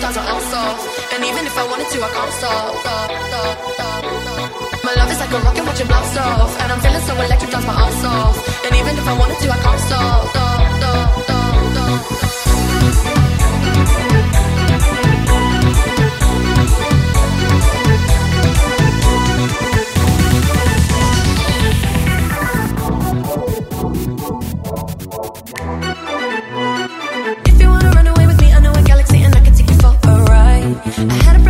And even if I wanted to, I can't stop. My love is like a rocket watching blast off. And I'm feeling so electric, that's my ass off. And even if I wanted to, I can't stop. I had a